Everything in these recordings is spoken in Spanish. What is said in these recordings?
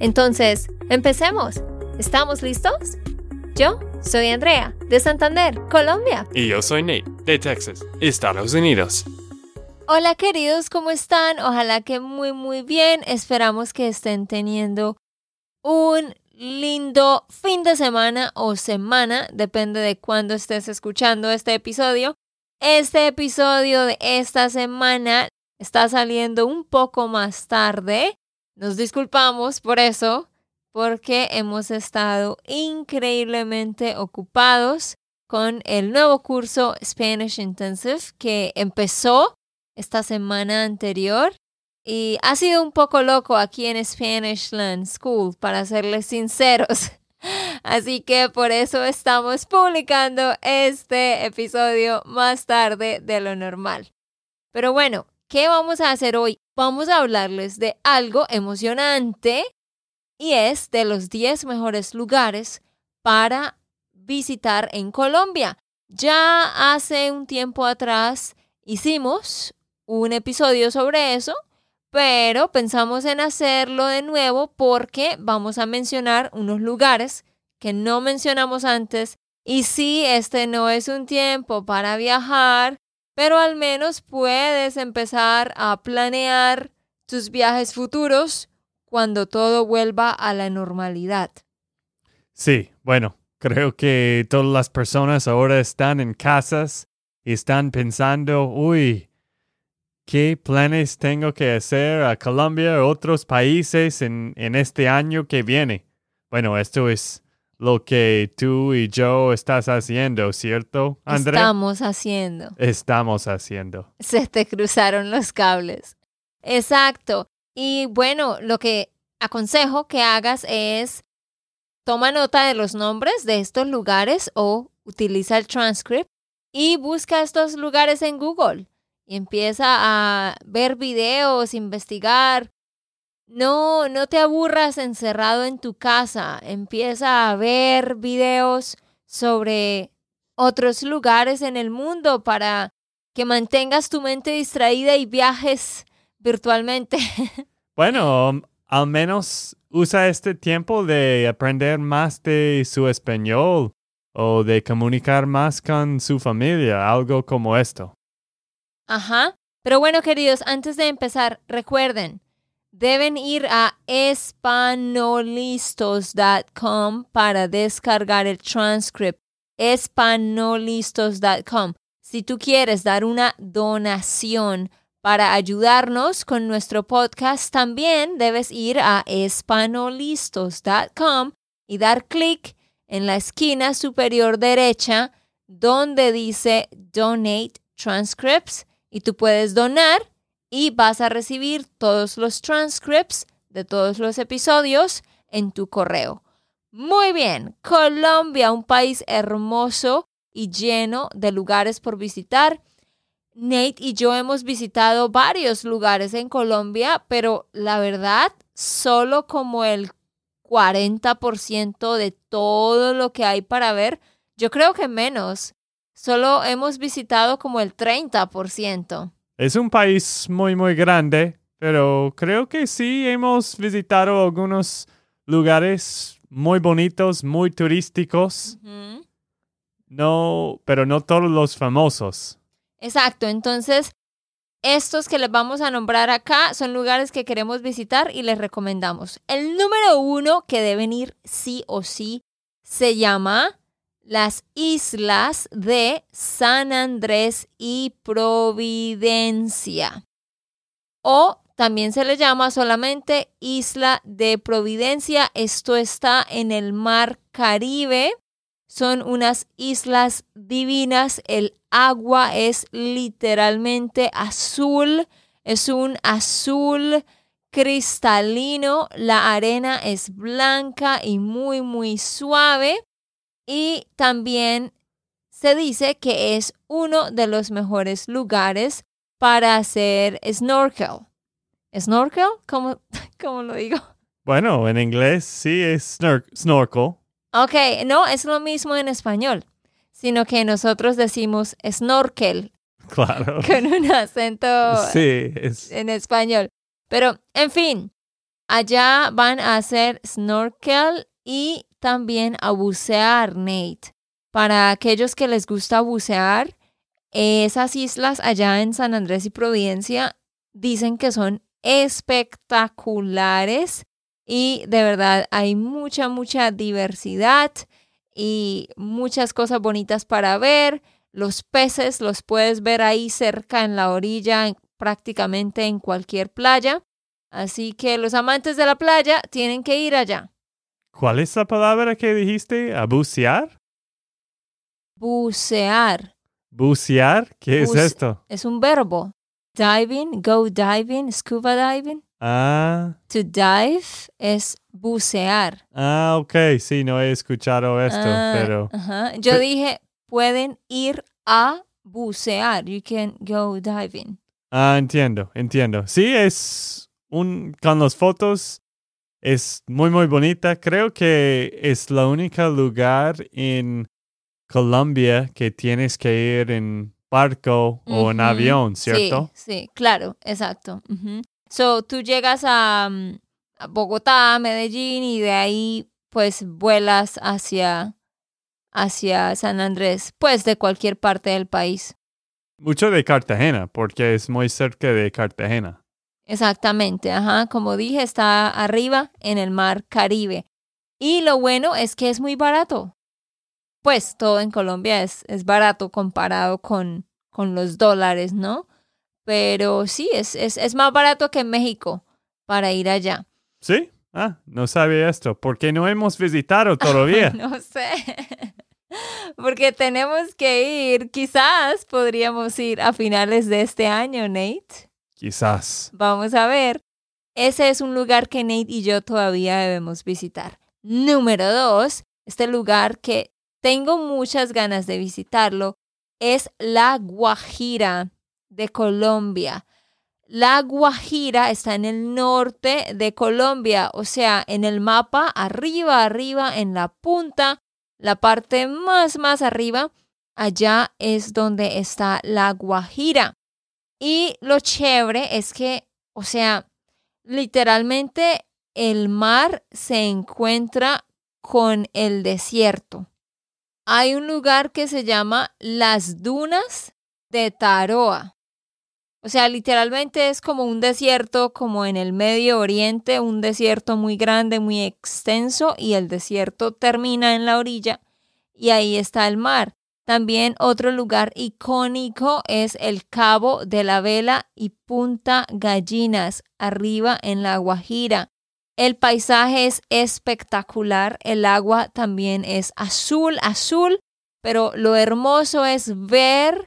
Entonces, empecemos. ¿Estamos listos? Yo soy Andrea, de Santander, Colombia. Y yo soy Nate, de Texas, Estados Unidos. Hola queridos, ¿cómo están? Ojalá que muy muy bien. Esperamos que estén teniendo un lindo fin de semana o semana, depende de cuándo estés escuchando este episodio. Este episodio de esta semana está saliendo un poco más tarde. Nos disculpamos por eso, porque hemos estado increíblemente ocupados con el nuevo curso Spanish Intensive que empezó esta semana anterior y ha sido un poco loco aquí en Spanish Land School, para serles sinceros. Así que por eso estamos publicando este episodio más tarde de lo normal. Pero bueno, ¿qué vamos a hacer hoy? Vamos a hablarles de algo emocionante y es de los 10 mejores lugares para visitar en Colombia. Ya hace un tiempo atrás hicimos un episodio sobre eso pero pensamos en hacerlo de nuevo porque vamos a mencionar unos lugares que no mencionamos antes y sí, este no es un tiempo para viajar, pero al menos puedes empezar a planear tus viajes futuros cuando todo vuelva a la normalidad. Sí, bueno, creo que todas las personas ahora están en casas y están pensando, uy, ¿Qué planes tengo que hacer a Colombia o otros países en, en este año que viene? Bueno, esto es lo que tú y yo estás haciendo, ¿cierto, André? Estamos haciendo. Estamos haciendo. Se te cruzaron los cables. Exacto. Y bueno, lo que aconsejo que hagas es toma nota de los nombres de estos lugares o utiliza el transcript y busca estos lugares en Google y empieza a ver videos, investigar. No, no te aburras encerrado en tu casa. Empieza a ver videos sobre otros lugares en el mundo para que mantengas tu mente distraída y viajes virtualmente. Bueno, al menos usa este tiempo de aprender más de su español o de comunicar más con su familia, algo como esto. Ajá. Pero bueno, queridos, antes de empezar, recuerden, deben ir a espanolistos.com para descargar el transcript. espanolistos.com. Si tú quieres dar una donación para ayudarnos con nuestro podcast, también debes ir a espanolistos.com y dar clic en la esquina superior derecha donde dice Donate Transcripts y tú puedes donar y vas a recibir todos los transcripts de todos los episodios en tu correo. Muy bien, Colombia, un país hermoso y lleno de lugares por visitar. Nate y yo hemos visitado varios lugares en Colombia, pero la verdad, solo como el 40% de todo lo que hay para ver. Yo creo que menos. Solo hemos visitado como el 30%. Es un país muy, muy grande, pero creo que sí hemos visitado algunos lugares muy bonitos, muy turísticos. No, pero no todos los famosos. Exacto, entonces estos que les vamos a nombrar acá son lugares que queremos visitar y les recomendamos. El número uno que deben ir sí o sí se llama las islas de San Andrés y Providencia. O también se le llama solamente Isla de Providencia. Esto está en el Mar Caribe. Son unas islas divinas. El agua es literalmente azul. Es un azul cristalino, la arena es blanca y muy, muy suave. Y también se dice que es uno de los mejores lugares para hacer snorkel. ¿Snorkel? ¿Cómo, cómo lo digo? Bueno, en inglés sí es snorkel. Ok, no, es lo mismo en español, sino que nosotros decimos snorkel. Claro. Con un acento sí, es... en español. Pero, en fin, allá van a hacer snorkel y también a bucear, Nate. Para aquellos que les gusta bucear, esas islas allá en San Andrés y Providencia dicen que son espectaculares y de verdad hay mucha, mucha diversidad y muchas cosas bonitas para ver. Los peces los puedes ver ahí cerca en la orilla, prácticamente en cualquier playa. Así que los amantes de la playa tienen que ir allá. ¿Cuál es la palabra que dijiste? ¿A bucear? Bucear. ¿Bucear? ¿Qué es esto? Es un verbo. Diving, go diving, scuba diving. Ah. To dive es bucear. Ah, ok. Sí, no he escuchado esto, Ah, pero... ajá. Yo dije, pueden ir a bucear. You can go diving. Ah, entiendo, entiendo. Sí, es un... Con las fotos es muy, muy bonita. Creo que es la única lugar en Colombia que tienes que ir en barco o en avión, ¿cierto? Sí, sí, claro, exacto. So, tú llegas a, mm, a Bogotá, Medellín y de ahí pues vuelas hacia, hacia San Andrés, pues de cualquier parte del país. Mucho de Cartagena, porque es muy cerca de Cartagena. Exactamente, ajá, como dije, está arriba en el mar Caribe. Y lo bueno es que es muy barato. Pues todo en Colombia es, es barato comparado con, con los dólares, ¿no? Pero sí, es, es, es más barato que en México para ir allá. ¿Sí? Ah, no sabía esto. porque no hemos visitado todavía? No sé. Porque tenemos que ir, quizás podríamos ir a finales de este año, Nate. Quizás. Vamos a ver. Ese es un lugar que Nate y yo todavía debemos visitar. Número dos, este lugar que tengo muchas ganas de visitarlo es La Guajira de Colombia. La Guajira está en el norte de Colombia, o sea, en el mapa, arriba, arriba, en la punta, la parte más, más arriba, allá es donde está La Guajira. Y lo chévere es que, o sea, literalmente el mar se encuentra con el desierto. Hay un lugar que se llama las dunas de Taroa. O sea, literalmente es como un desierto, como en el Medio Oriente, un desierto muy grande, muy extenso, y el desierto termina en la orilla, y ahí está el mar. También otro lugar icónico es el Cabo de la Vela y Punta Gallinas, arriba en la Guajira. El paisaje es espectacular, el agua también es azul, azul, pero lo hermoso es ver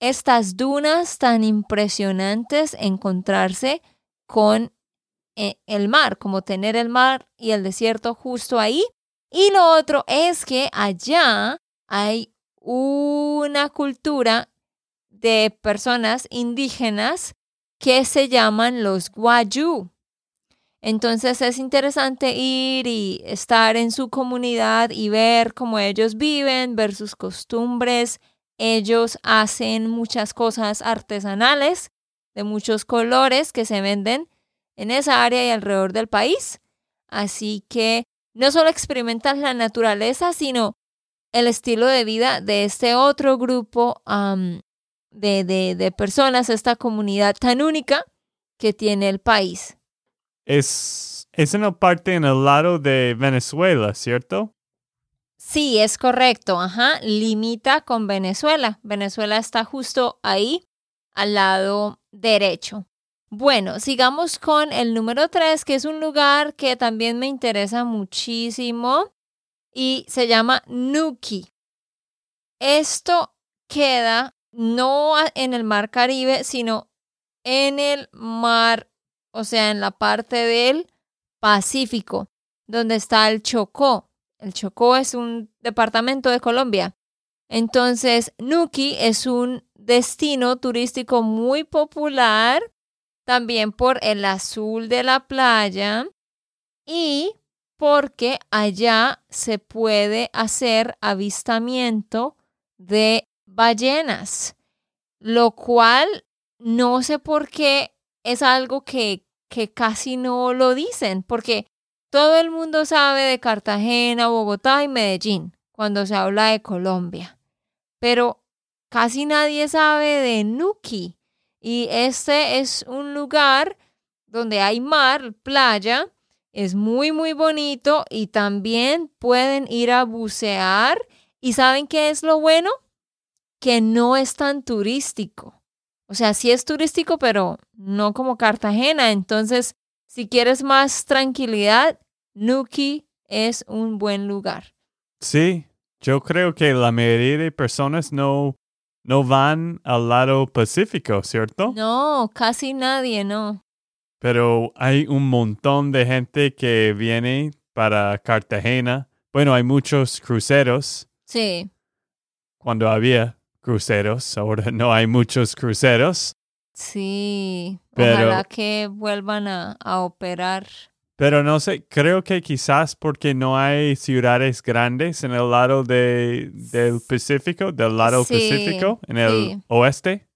estas dunas tan impresionantes, encontrarse con eh, el mar, como tener el mar y el desierto justo ahí. Y lo otro es que allá hay una cultura de personas indígenas que se llaman los guayú. Entonces es interesante ir y estar en su comunidad y ver cómo ellos viven, ver sus costumbres. Ellos hacen muchas cosas artesanales de muchos colores que se venden en esa área y alrededor del país. Así que no solo experimentas la naturaleza, sino el estilo de vida de este otro grupo um, de, de, de personas, esta comunidad tan única que tiene el país. Es, es una parte en el lado de Venezuela, ¿cierto? Sí, es correcto. Ajá, limita con Venezuela. Venezuela está justo ahí, al lado derecho. Bueno, sigamos con el número 3, que es un lugar que también me interesa muchísimo y se llama Nuki. Esto queda no en el mar Caribe, sino en el mar o sea, en la parte del Pacífico, donde está el Chocó. El Chocó es un departamento de Colombia. Entonces, Nuki es un destino turístico muy popular, también por el azul de la playa y porque allá se puede hacer avistamiento de ballenas, lo cual no sé por qué es algo que, que casi no lo dicen, porque todo el mundo sabe de Cartagena, Bogotá y Medellín cuando se habla de Colombia, pero casi nadie sabe de Nuki. Y este es un lugar donde hay mar, playa, es muy, muy bonito y también pueden ir a bucear. ¿Y saben qué es lo bueno? Que no es tan turístico. O sea, sí es turístico, pero no como Cartagena. Entonces, si quieres más tranquilidad, Nuki es un buen lugar. Sí, yo creo que la mayoría de personas no, no van al lado pacífico, ¿cierto? No, casi nadie, no. Pero hay un montón de gente que viene para Cartagena. Bueno, hay muchos cruceros. Sí. Cuando había cruceros, ahora no hay muchos cruceros. Sí, ojalá que vuelvan a, operar. Pero no sé, creo que quizás porque no hay ciudades grandes en el lado de, del Pacífico, del lado Pacífico, en el oeste.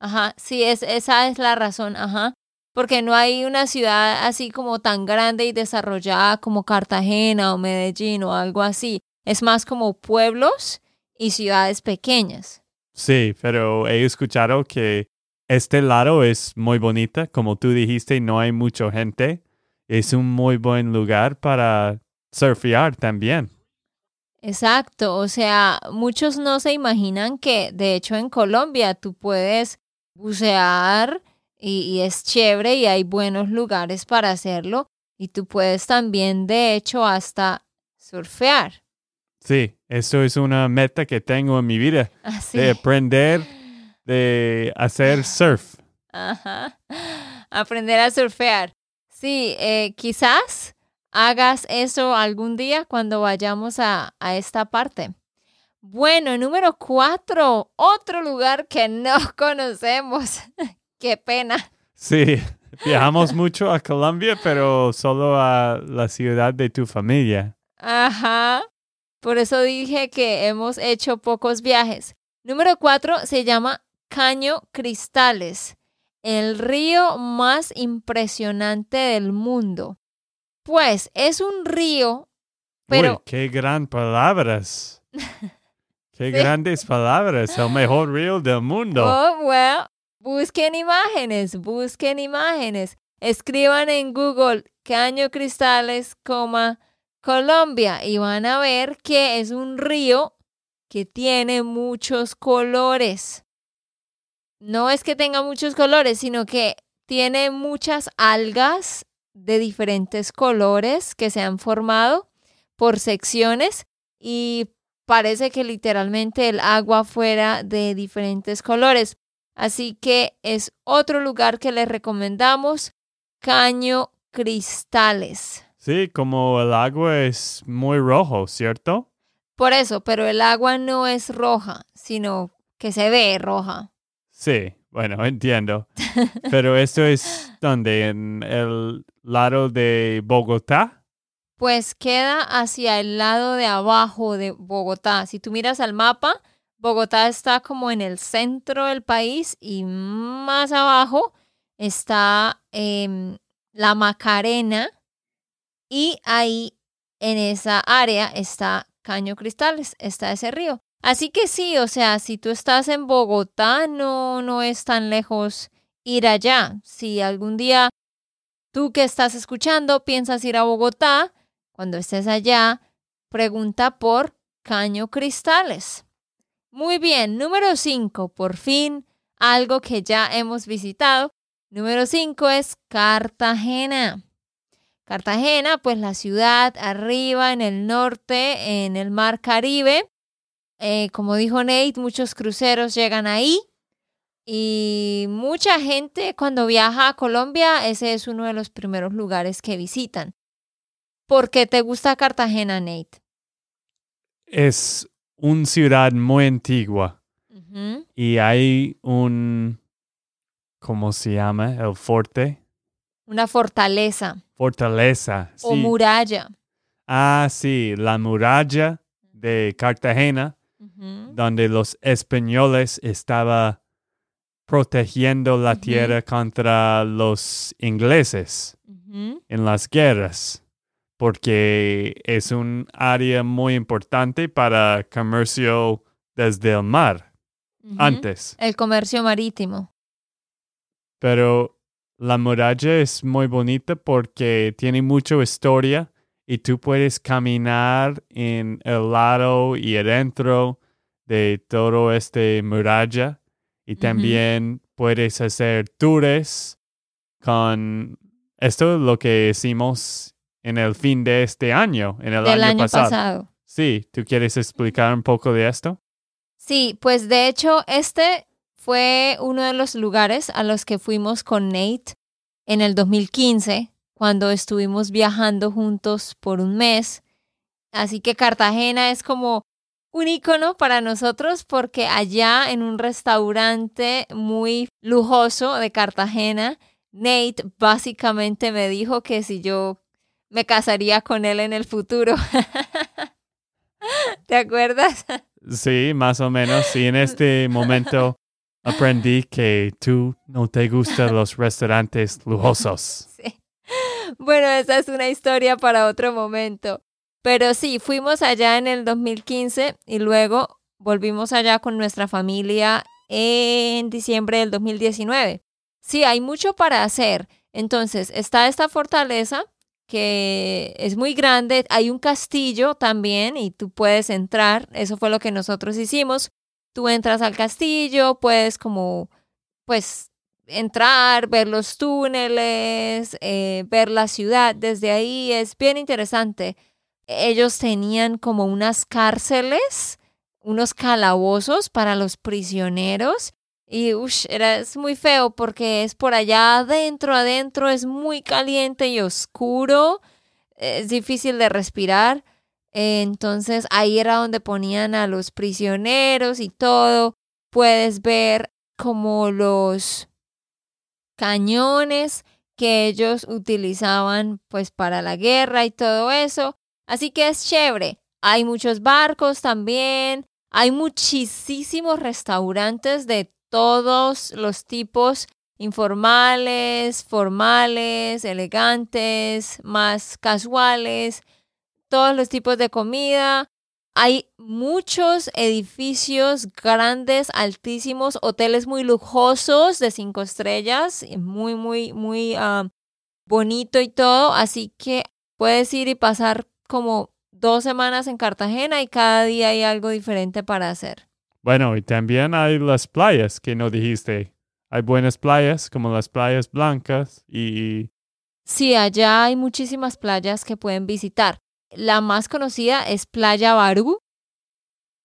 Ajá, sí, es, esa es la razón, ajá porque no hay una ciudad así como tan grande y desarrollada como Cartagena o Medellín o algo así. Es más como pueblos y ciudades pequeñas. Sí, pero he escuchado que este lado es muy bonita, como tú dijiste, no hay mucha gente. Es un muy buen lugar para surfear también. Exacto, o sea, muchos no se imaginan que de hecho en Colombia tú puedes bucear y, es chévere y hay buenos lugares para hacerlo. Y tú puedes también, de hecho, hasta surfear. Sí, eso es una meta que tengo en mi vida. Ah, de aprender de hacer surf. Ajá. Aprender a surfear. Sí, eh, quizás hagas eso algún día cuando vayamos a, a esta parte. Bueno, número cuatro, otro lugar que no conocemos. Qué pena. Sí, viajamos mucho a Colombia, pero solo a la ciudad de tu familia. Ajá. Por eso dije que hemos hecho pocos viajes. Número cuatro se llama Caño Cristales, el río más impresionante del mundo. Pues es un río, pero... Uy, qué gran palabras. Qué grandes palabras, el mejor río del mundo. Oh, well, Busquen imágenes, busquen imágenes. Escriban en Google Caño Cristales, Colombia y van a ver que es un río que tiene muchos colores. No es que tenga muchos colores, sino que tiene muchas algas de diferentes colores que se han formado por secciones y parece que literalmente el agua fuera de diferentes colores. Así que es otro lugar que les recomendamos, Caño Cristales. Sí, como el agua es muy rojo, ¿cierto? Por eso, pero el agua no es roja, sino que se ve roja. Sí, bueno, entiendo. Pero esto es donde, en el lado de Bogotá. Pues queda hacia el lado de abajo de Bogotá. Si tú miras al mapa, Bogotá está como en el centro del país y más abajo está em, la Macarena y ahí en esa área está Caño Cristales, está ese río. Así que sí, o sea, si tú estás en Bogotá, no, no es tan lejos ir allá. Si algún día tú que estás escuchando piensas ir a Bogotá, cuando estés allá, pregunta por Caño Cristales. Muy bien, número 5, por fin, algo que ya hemos visitado. Número 5 es Cartagena. Cartagena, pues la ciudad arriba en el norte, en el mar Caribe. Eh, como dijo Nate, muchos cruceros llegan ahí. Y mucha gente cuando viaja a Colombia, ese es uno de los primeros lugares que visitan. ¿Por qué te gusta Cartagena, Nate? Es una ciudad muy antigua y hay un, ¿cómo se llama? El forte. Una fortaleza Fortaleza. o sí. muralla. Ah, sí, la muralla de Cartagena, donde los españoles estaban protegiendo la tierra contra los ingleses en las guerras, porque es un área muy importante para comercio desde el mar antes. El comercio marítimo. Pero la muralla es muy bonita porque tiene mucha historia y tú puedes caminar en el lado y adentro de todo este muralla y también puedes hacer tours con esto es lo que hicimos en el fin de este año, en el del año, año pasado. pasado. Sí, ¿tú quieres explicar un poco de esto? Sí, pues de hecho este fue uno de los lugares a los que fuimos con Nate en el 2015, cuando estuvimos viajando juntos por un mes. Así que Cartagena es como un icono para nosotros porque allá en un restaurante muy lujoso de Cartagena, Nate básicamente me dijo que si yo me casaría con él en el futuro. ¿Te acuerdas? Sí, más o menos. Y en este momento aprendí que tú no te gustan los restaurantes lujosos. Sí. Bueno, esa es una historia para otro momento. Pero sí, fuimos allá en el 2015 y luego volvimos allá con nuestra familia en diciembre del 2019. Sí, hay mucho para hacer. Entonces, está esta fortaleza que es muy grande. Hay un castillo también y tú puedes entrar. Eso fue lo que nosotros hicimos. Tú entras al castillo, puedes como, pues, entrar, ver los túneles, eh, ver la ciudad desde ahí. Es bien interesante. Ellos tenían como unas cárceles, unos calabozos para los prisioneros. Y ush, era, es muy feo porque es por allá adentro, adentro es muy caliente y oscuro. Es difícil de respirar. Entonces ahí era donde ponían a los prisioneros y todo. Puedes ver como los cañones que ellos utilizaban pues para la guerra y todo eso. Así que es chévere. Hay muchos barcos también. Hay muchísimos restaurantes de todos los tipos, informales, formales, elegantes, más casuales, todos los tipos de comida. Hay muchos edificios grandes, altísimos, hoteles muy lujosos de cinco estrellas, muy, muy, muy ah, bonito y todo. Así que puedes ir y pasar como dos semanas en Cartagena y cada día hay algo diferente para hacer. Bueno, y también hay las playas que no dijiste. Hay buenas playas como las playas blancas y Sí, allá hay muchísimas playas que pueden visitar. La más conocida es Playa Barú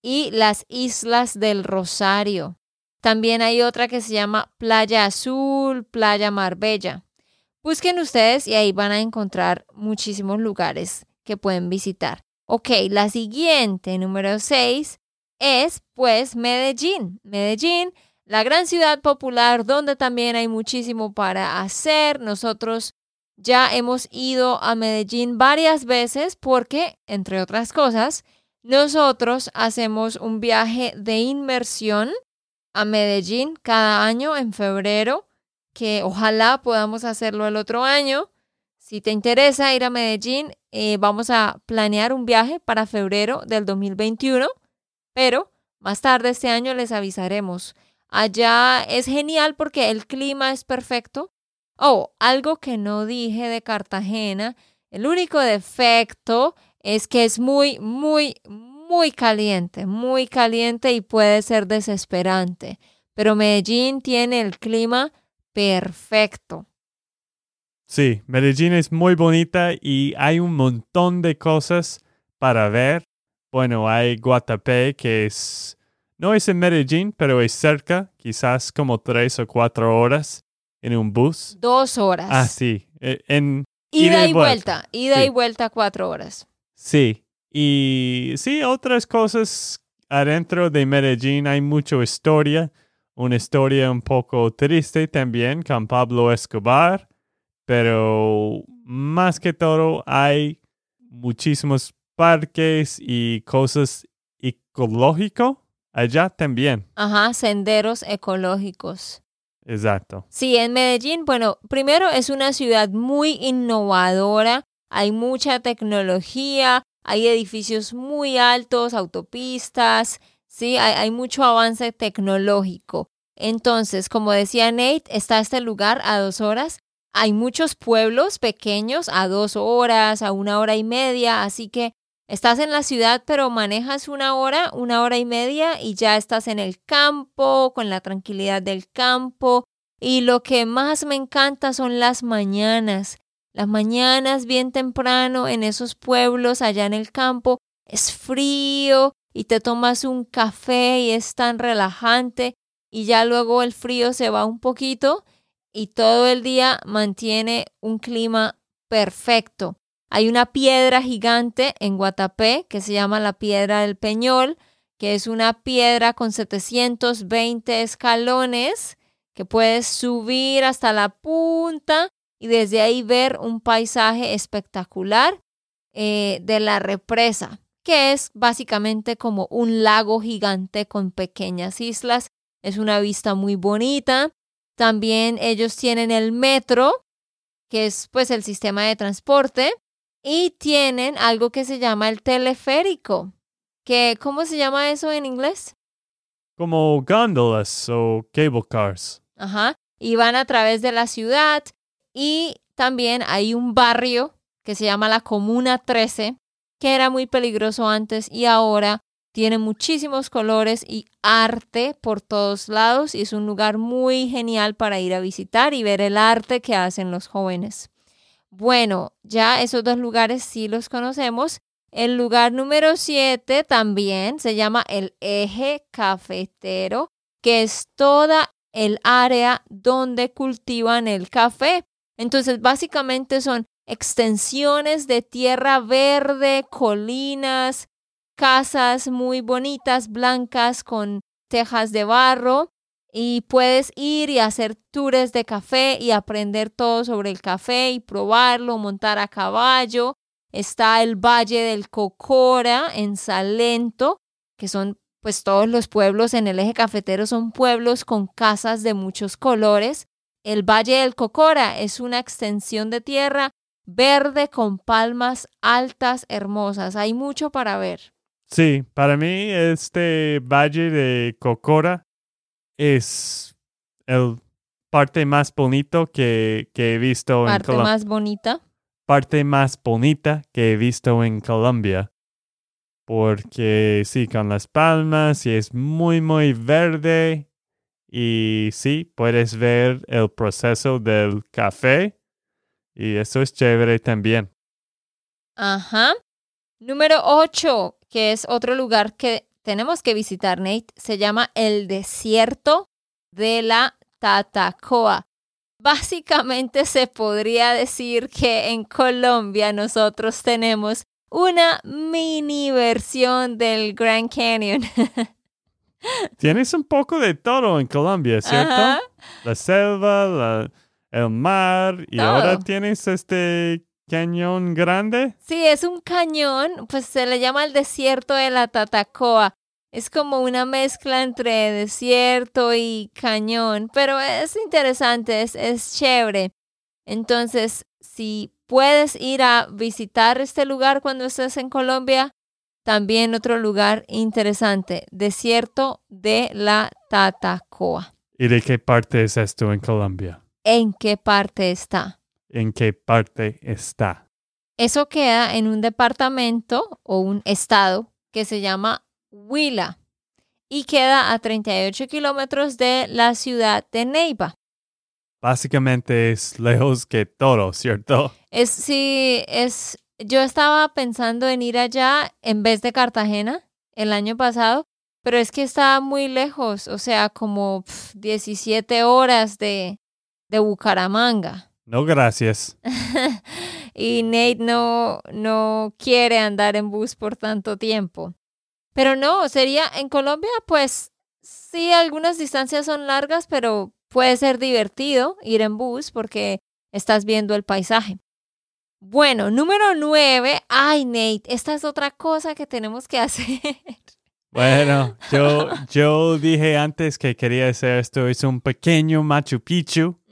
y las Islas del Rosario. También hay otra que se llama Playa Azul, Playa Marbella. Busquen ustedes y ahí van a encontrar muchísimos lugares que pueden visitar. Ok, la siguiente, número 6, es pues Medellín. Medellín, la gran ciudad popular donde también hay muchísimo para hacer. Nosotros ya hemos ido a Medellín varias veces porque, entre otras cosas, nosotros hacemos un viaje de inmersión a Medellín cada año en febrero, que ojalá podamos hacerlo el otro año. Si te interesa ir a Medellín, eh, vamos a planear un viaje para febrero del 2021, pero más tarde este año les avisaremos. Allá es genial porque el clima es perfecto. Oh, algo que no dije de Cartagena, el único defecto es que es muy, muy, muy caliente, muy caliente y puede ser desesperante. Pero Medellín tiene el clima perfecto. sí, Medellín es muy bonita y hay un montón de cosas para ver. Bueno, hay Guatapé que es no es en Medellín, pero es cerca, quizás como tres o cuatro horas en un bus. Dos horas. Ah, sí. eh, En ida, y vuelta. Ida Sí. y vuelta cuatro horas. Sí. Y sí, otras cosas adentro de Medellín hay mucha historia. Una historia un poco triste también con Pablo Escobar. Pero más que todo hay muchísimos parques y cosas ecológicas allá también. Ajá, senderos ecológicos. Exacto. Sí, en Medellín, bueno, primero es una ciudad muy innovadora, hay mucha tecnología, hay edificios muy altos, autopistas, sí, hay, hay mucho avance tecnológico. Entonces, como decía Nate, está este lugar a dos horas. Hay muchos pueblos pequeños a dos horas, a una hora y media, así que estás en la ciudad, pero manejas una hora, una hora y media y ya estás en el campo, con la tranquilidad del campo. Y lo que más me encanta son las mañanas. Las mañanas bien temprano en esos pueblos allá en el campo. Es frío y te tomas un café y es tan relajante. Y ya luego el frío se va un poquito y todo el día mantiene un clima perfecto. Hay una piedra gigante en Guatapé que se llama la Piedra del Peñol, que es una piedra con 720 escalones que puedes subir hasta la punta y desde ahí ver un paisaje espectacular eh, de la represa, que es básicamente como un lago gigante con pequeñas islas. Es una vista muy bonita. También ellos tienen el metro, que es pues el sistema de transporte, y tienen algo que se llama el teleférico. Que, ¿Cómo se llama eso en inglés? Como góndolas o cable cars. Ajá. Y van a través de la ciudad. Y también hay un barrio que se llama la Comuna 13, que era muy peligroso antes y ahora tiene muchísimos colores y arte por todos lados. Y es un lugar muy genial para ir a visitar y ver el arte que hacen los jóvenes. Bueno, ya esos dos lugares sí los conocemos. El lugar número 7 también se llama el eje cafetero, que es toda el área donde cultivan el café. Entonces, básicamente son extensiones de tierra verde, colinas, casas muy bonitas, blancas, con tejas de barro. Y puedes ir y hacer tours de café y aprender todo sobre el café y probarlo, montar a caballo. Está el Valle del Cocora en Salento, que son pues todos los pueblos en el eje cafetero son pueblos con casas de muchos colores. El Valle del Cocora es una extensión de tierra verde con palmas altas, hermosas. Hay mucho para ver. Sí, para mí este Valle de Cocora es el parte más bonito que, que he visto en Parte Colombia. más bonita. Parte más bonita que he visto en Colombia. Porque sí, con las palmas y es muy, muy verde. Y sí, puedes ver el proceso del café. Y eso es chévere también. Ajá. Número 8, que es otro lugar que tenemos que visitar, Nate, se llama el desierto de la Tatacoa. Básicamente se podría decir que en Colombia nosotros tenemos una mini versión del Grand Canyon. Tienes un poco de todo en Colombia, ¿cierto? Ajá. La selva, la- el mar y Todo. ahora tienes este cañón grande. Sí, es un cañón, pues se le llama el desierto de la Tatacoa. Es como una mezcla entre desierto y cañón, pero es interesante, es, es chévere. Entonces, si puedes ir a visitar este lugar cuando estés en Colombia, también otro lugar interesante, desierto de la Tatacoa. ¿Y de qué parte es esto en Colombia? ¿En qué parte está? ¿En qué parte está? Eso queda en un departamento o un estado que se llama Huila y queda a 38 kilómetros de la ciudad de Neiva. Básicamente es lejos que todo, ¿cierto? Es sí, es yo estaba pensando en ir allá en vez de Cartagena el año pasado, pero es que está muy lejos, o sea, como 17 horas de, de Bucaramanga. No, gracias. y Nate no, no quiere andar en bus por tanto tiempo. Pero no, sería en Colombia, pues sí, algunas distancias son largas, pero puede ser divertido ir en bus porque estás viendo el paisaje. Bueno, número nueve. Ay, Nate, esta es otra cosa que tenemos que hacer. Bueno, yo, yo dije antes que quería hacer esto. Es un pequeño Machu Picchu.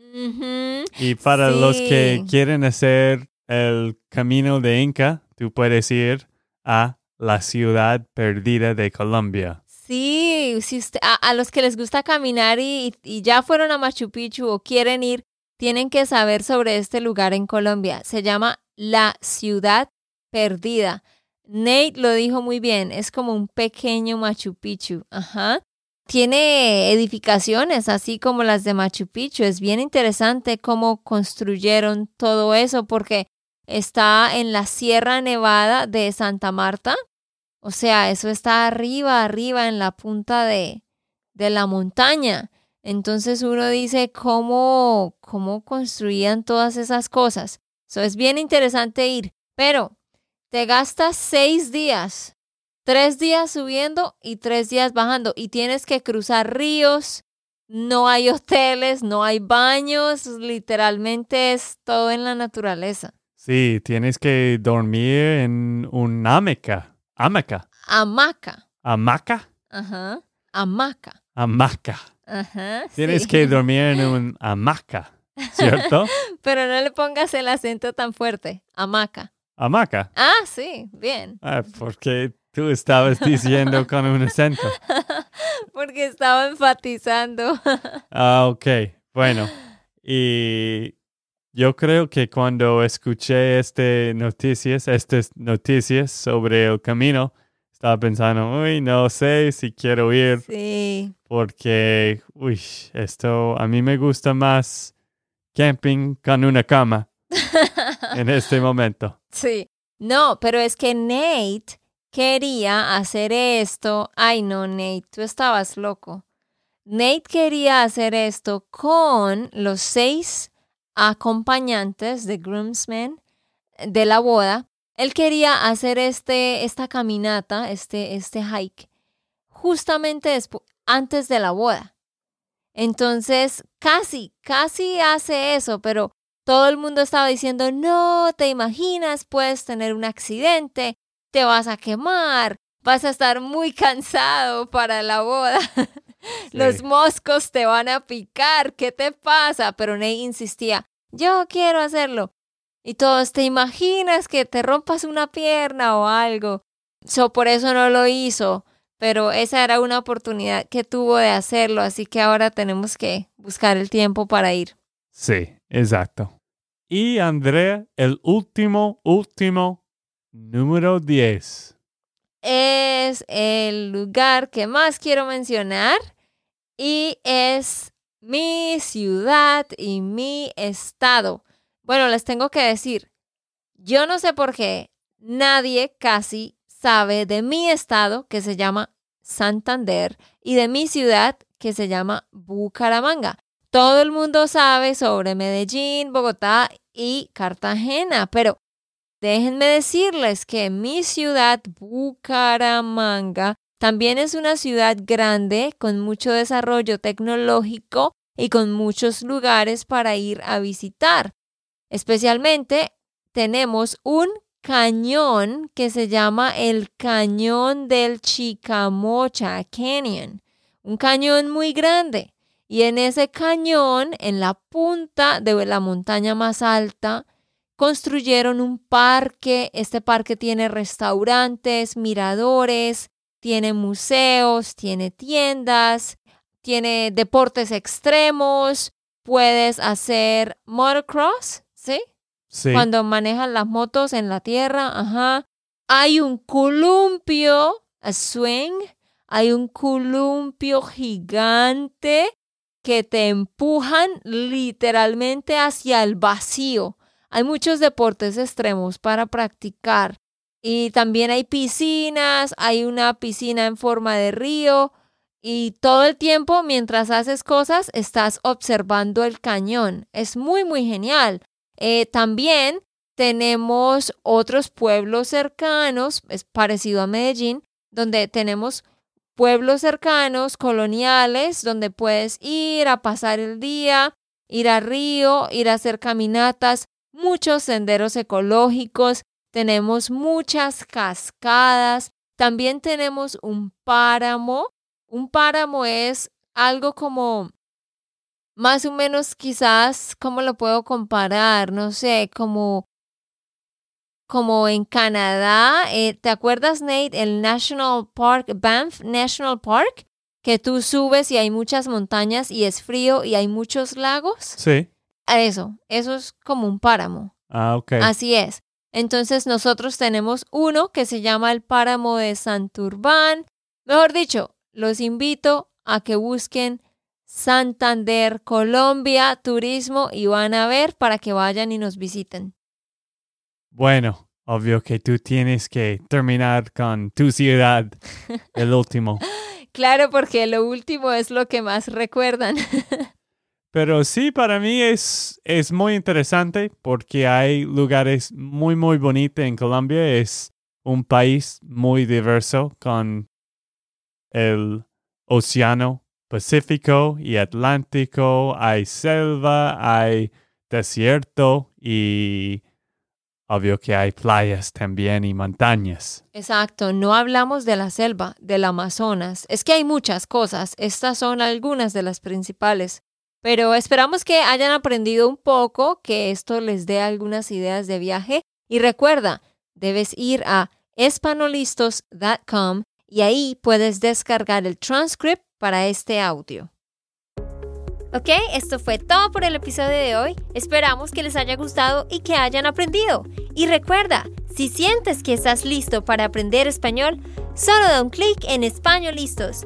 Y para los que quieren hacer el camino de Inca, tú puedes ir a la ciudad perdida de Colombia. Sí, si a, los que les gusta caminar y, y ya fueron a Machu Picchu o quieren ir, tienen que saber sobre este lugar en Colombia. Se llama la ciudad perdida. Nate lo dijo muy bien, es como un pequeño Machu Picchu. Ajá. Tiene edificaciones así como las de Machu Picchu. Es bien interesante cómo construyeron todo eso porque está en la Sierra Nevada de Santa Marta. O sea, eso está arriba, arriba en la punta de, de la montaña. Entonces uno dice cómo, cómo construían todas esas cosas. Eso es bien interesante ir, pero te gastas seis días tres días subiendo y tres días bajando y tienes que cruzar ríos, no hay hoteles, no hay baños, literalmente es todo en la naturaleza. Sí, tienes que dormir en un hamaca. Hamaca. Hamaca. Hamaca. Ajá. Hamaca. Hamaca. Ajá. Tienes que dormir en un hamaca, ¿cierto? Pero no le pongas el acento tan fuerte. Hamaca. Hamaca. Ah, sí, bien. Ah, porque Tú estabas diciendo con un acento. Porque estaba enfatizando. ah, ok. Bueno, y yo creo que cuando escuché este noticias, estas noticias sobre el camino, estaba pensando, uy, no sé si quiero ir. Sí. Porque, uy, esto a mí me gusta más camping con una cama en este momento. Sí. No, pero es que Nate quería hacer esto. Ay, no, Nate, tú estabas loco. Nate quería hacer esto con los seis acompañantes de groomsmen de la boda. Él quería hacer este, esta caminata, este, este hike, justamente antes de la boda. Entonces, casi, casi hace eso, pero todo el mundo estaba diciendo, no, te imaginas, puedes tener un accidente, te vas a quemar, vas a estar muy cansado para la boda. Los moscos te van a picar, ¿qué te pasa? Pero Ney insistía, yo quiero hacerlo. Y todos, ¿te imaginas que te rompas una pierna o algo? So, por eso no lo hizo, pero esa era una oportunidad que tuvo de hacerlo, así que ahora tenemos que buscar el tiempo para ir. Sí, exacto. Y Andrea, el último, último Número 10. Es el lugar que más quiero mencionar y es mi ciudad y mi estado. Bueno, les tengo que decir, yo no sé por qué nadie casi sabe de mi estado que se llama Santander y de mi ciudad que se llama Bucaramanga. Todo el mundo sabe sobre Medellín, Bogotá y Cartagena, pero Déjenme decirles que mi ciudad, Bucaramanga, también es una ciudad grande con mucho desarrollo tecnológico y con muchos lugares para ir a visitar. Especialmente tenemos un cañón que se llama el Cañón del Chicamocha Canyon, un cañón muy grande. Y en ese cañón, en la punta de la montaña más alta, construyeron un parque. Este parque tiene restaurantes, miradores, tiene museos, tiene tiendas, tiene deportes extremos. Puedes hacer motocross, ¿sí? Sí. Cuando manejan las motos en la tierra, ajá. Hay un columpio, a swing, hay un columpio gigante que te empujan literalmente hacia el vacío. Hay muchos deportes extremos para practicar. Y también hay piscinas, hay una piscina en forma de río y todo el tiempo mientras haces cosas estás observando el cañón. Es muy, muy genial. Eh, también tenemos otros pueblos cercanos, es parecido a Medellín, donde tenemos pueblos cercanos, coloniales, donde puedes ir a pasar el día, ir a río, ir a hacer caminatas, muchos senderos ecológicos, tenemos muchas cascadas, también tenemos un páramo. Un páramo es algo como más o menos quizás, ¿cómo lo puedo comparar? No sé, como como en Canadá, eh, ¿te acuerdas, Nate, el National Park, Banff National Park? Que tú subes y hay muchas montañas y es frío y hay muchos lagos. Sí. Eso, eso es como un páramo. Ah, ok. Así es. Entonces nosotros tenemos uno que se llama el páramo de Santurbán. Mejor dicho, los invito a que busquen Santander, Colombia, turismo y van a ver para que vayan y nos visiten. Bueno, obvio que tú tienes que terminar con tu ciudad, el último. claro, porque lo último es lo que más recuerdan. Pero sí, para mí es, es muy interesante porque hay lugares muy, muy bonitos en Colombia. Es un país muy diverso con el océano Pacífico y Atlántico. Hay selva, hay desierto y Obvio que hay playas también y montañas. Exacto, no hablamos de la selva, del Amazonas. Es que hay muchas cosas, estas son algunas de las principales. Pero esperamos que hayan aprendido un poco, que esto les dé algunas ideas de viaje. Y recuerda, debes ir a espanolistos.com y ahí puedes descargar el transcript para este audio. Ok, esto fue todo por el episodio de hoy. Esperamos que les haya gustado y que hayan aprendido. Y recuerda, si sientes que estás listo para aprender español, solo da un clic en Español Listos.